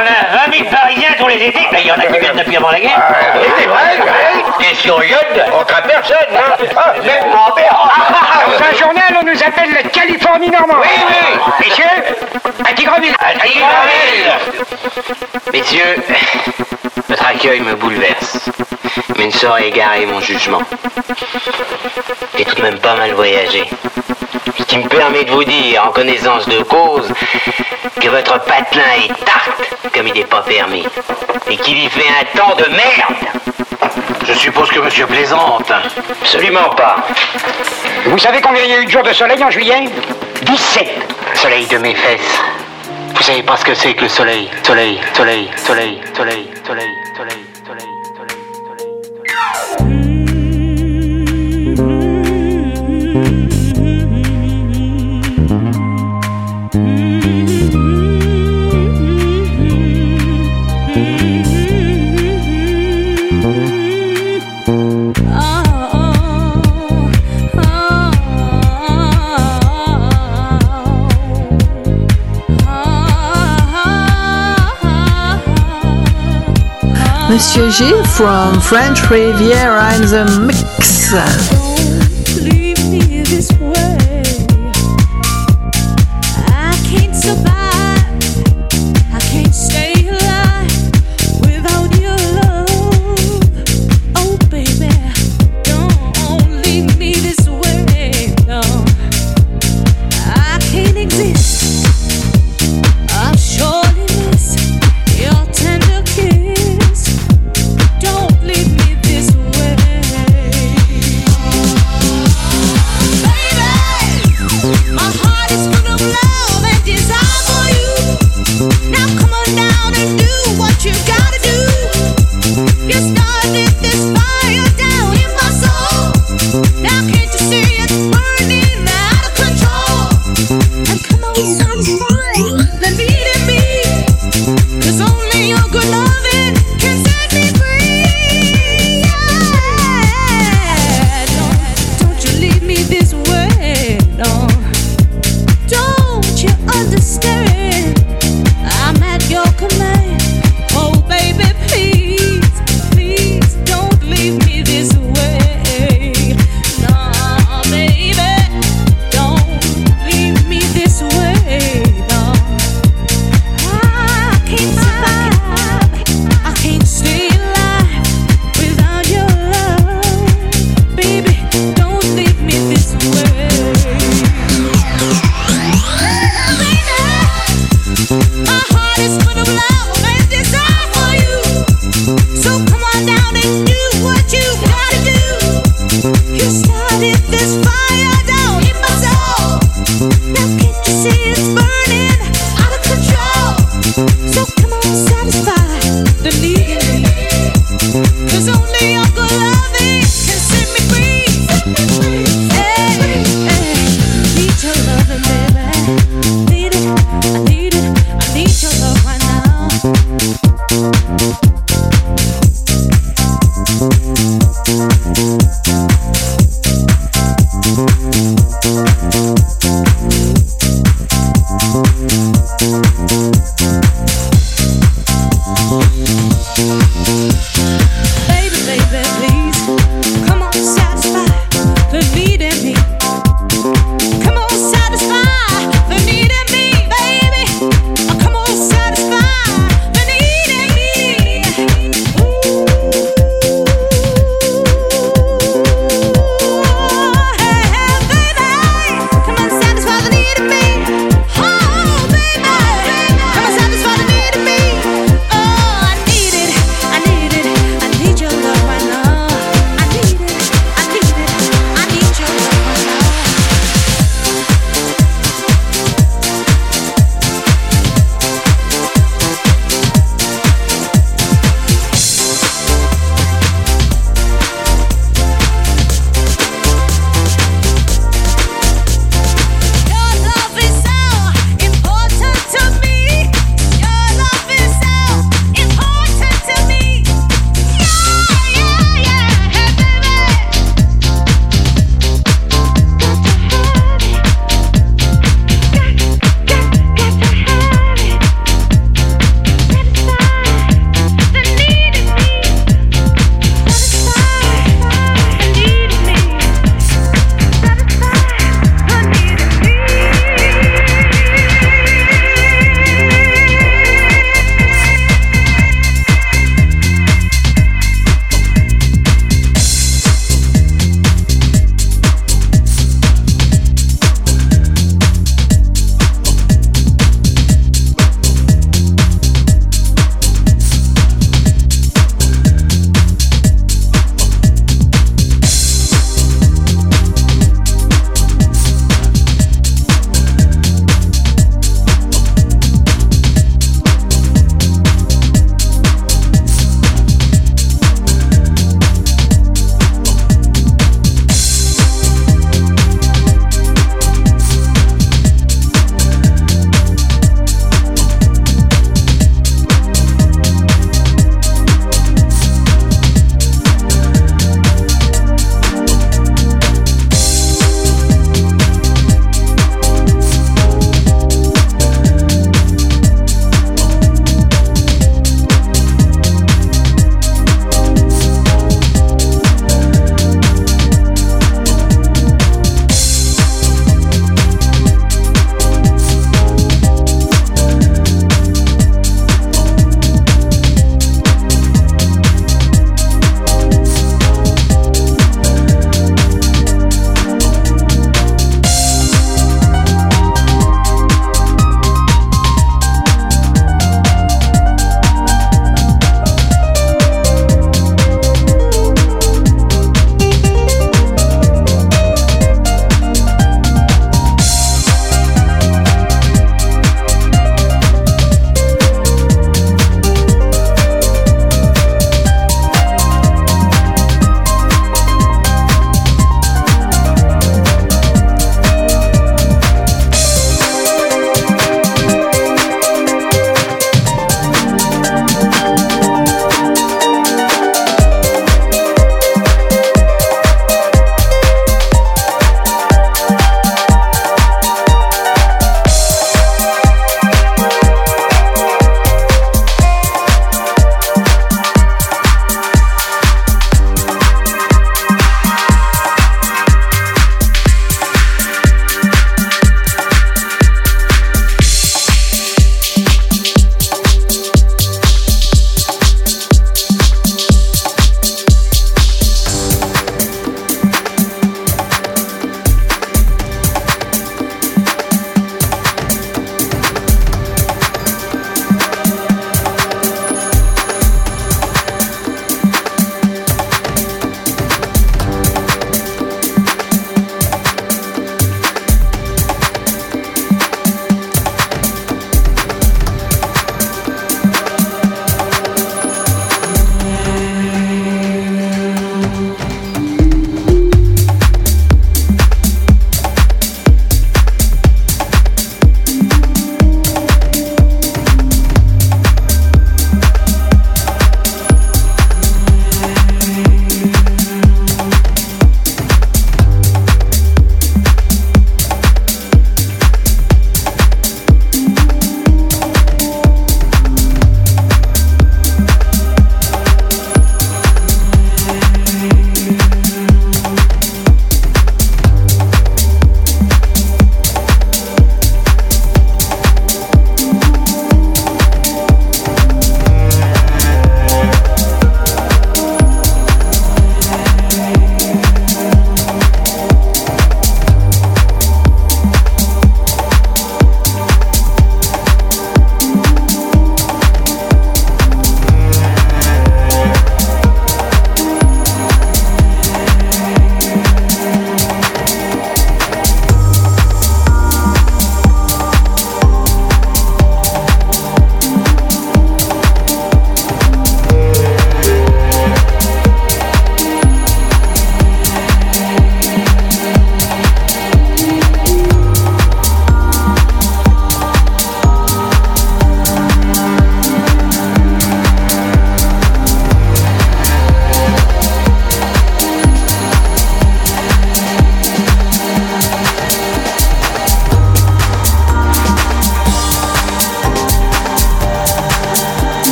on a heavy tous les étés. Ben, Il y en a qui viennent depuis avant la guerre. C'est vrai. Et sur Yod, On craint personne, hein. Ah, Même mon père. Dans un journal, on nous appelle la Californie normande. Oui, oui. Messieurs, à Tigreville. Messieurs, votre accueil me bouleverse, mais ne saurait égarer mon jugement. J'ai tout de même pas mal voyagé. Ce qui me permet de vous dire, en connaissance de cause, que votre patelin est tarte, comme il n'est pas permis, et qu'il y fait un temps de merde. Je suppose que monsieur plaisante. Absolument pas. Vous savez combien il y a eu de jours de soleil en juillet? 17. Soleil de mes fesses. Vous savez pas ce que c'est que le soleil Soleil, soleil, soleil, soleil, soleil, soleil, soleil, soleil, soleil. Monsieur G from French Riviera in the mix.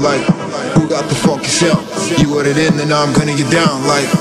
like, who got the fuck yourself? You ordered in and I'm gonna get down like.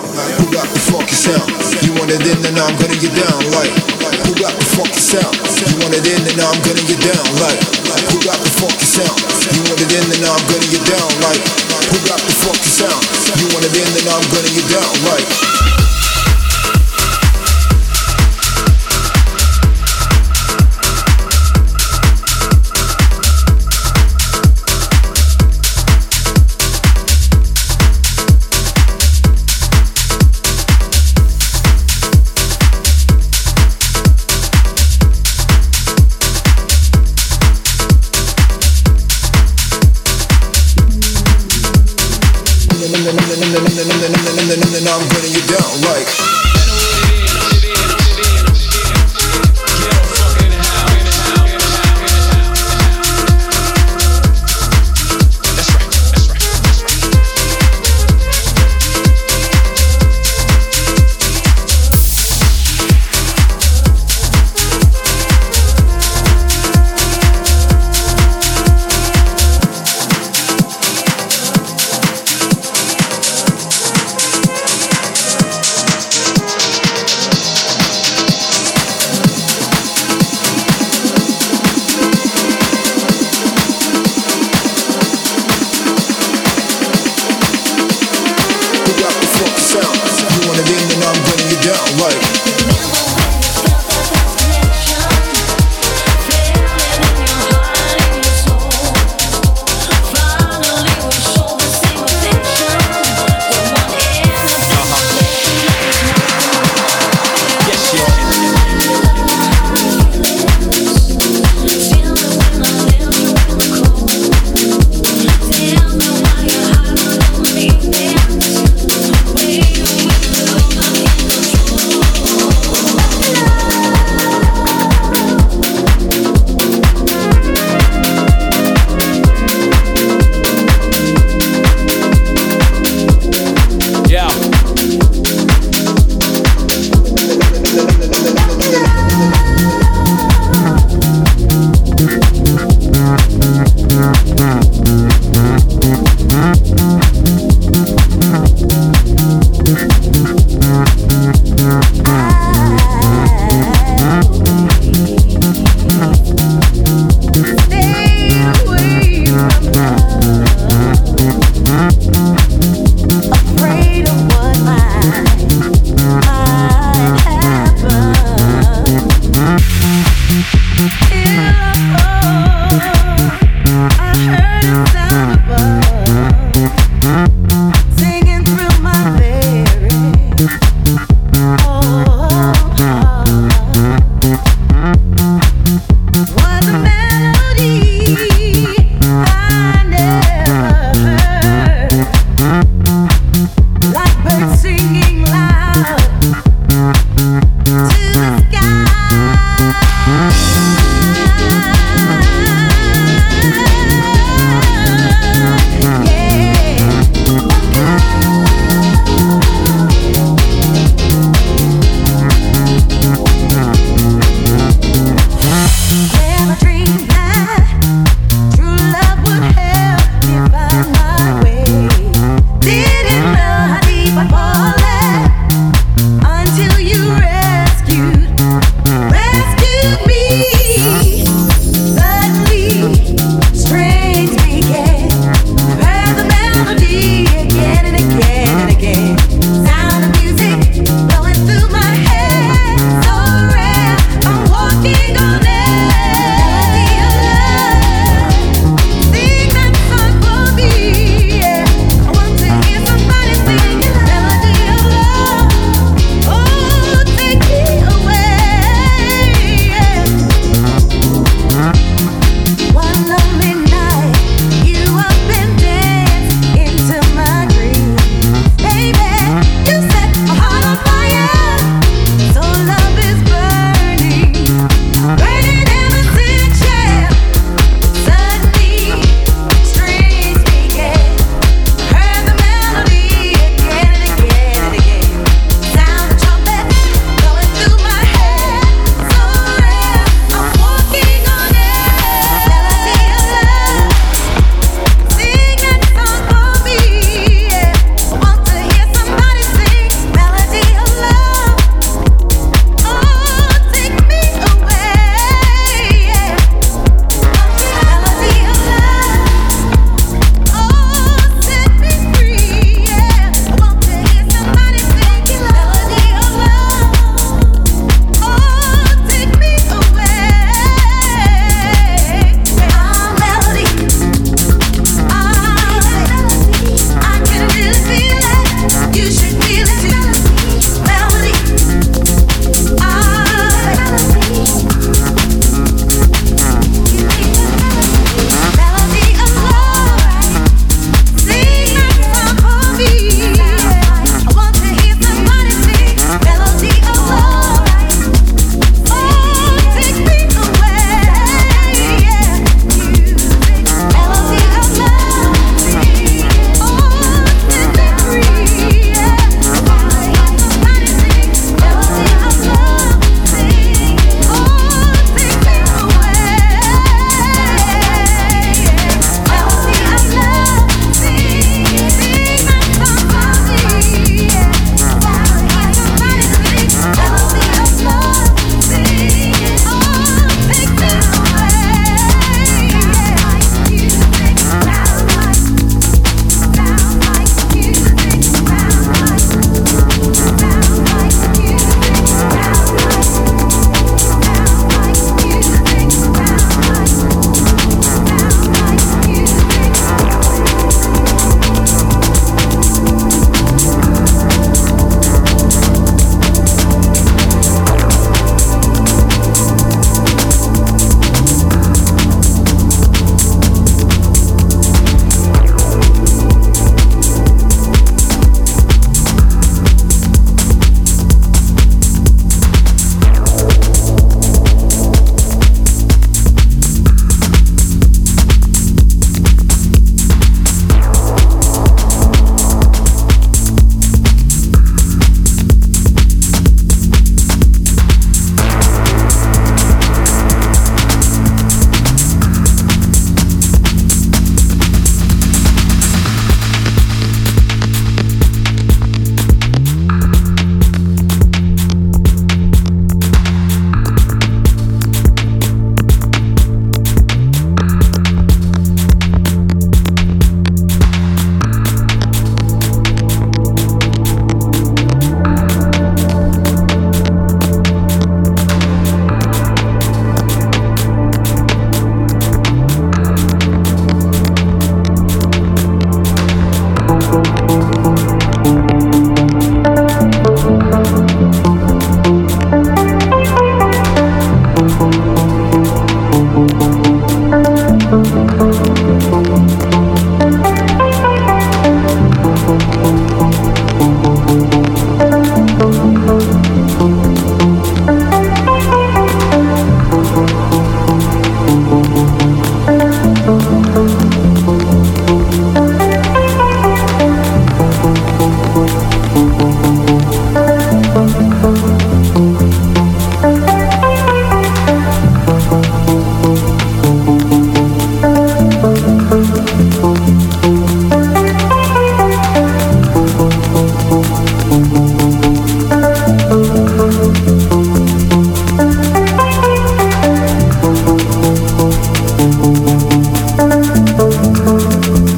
love.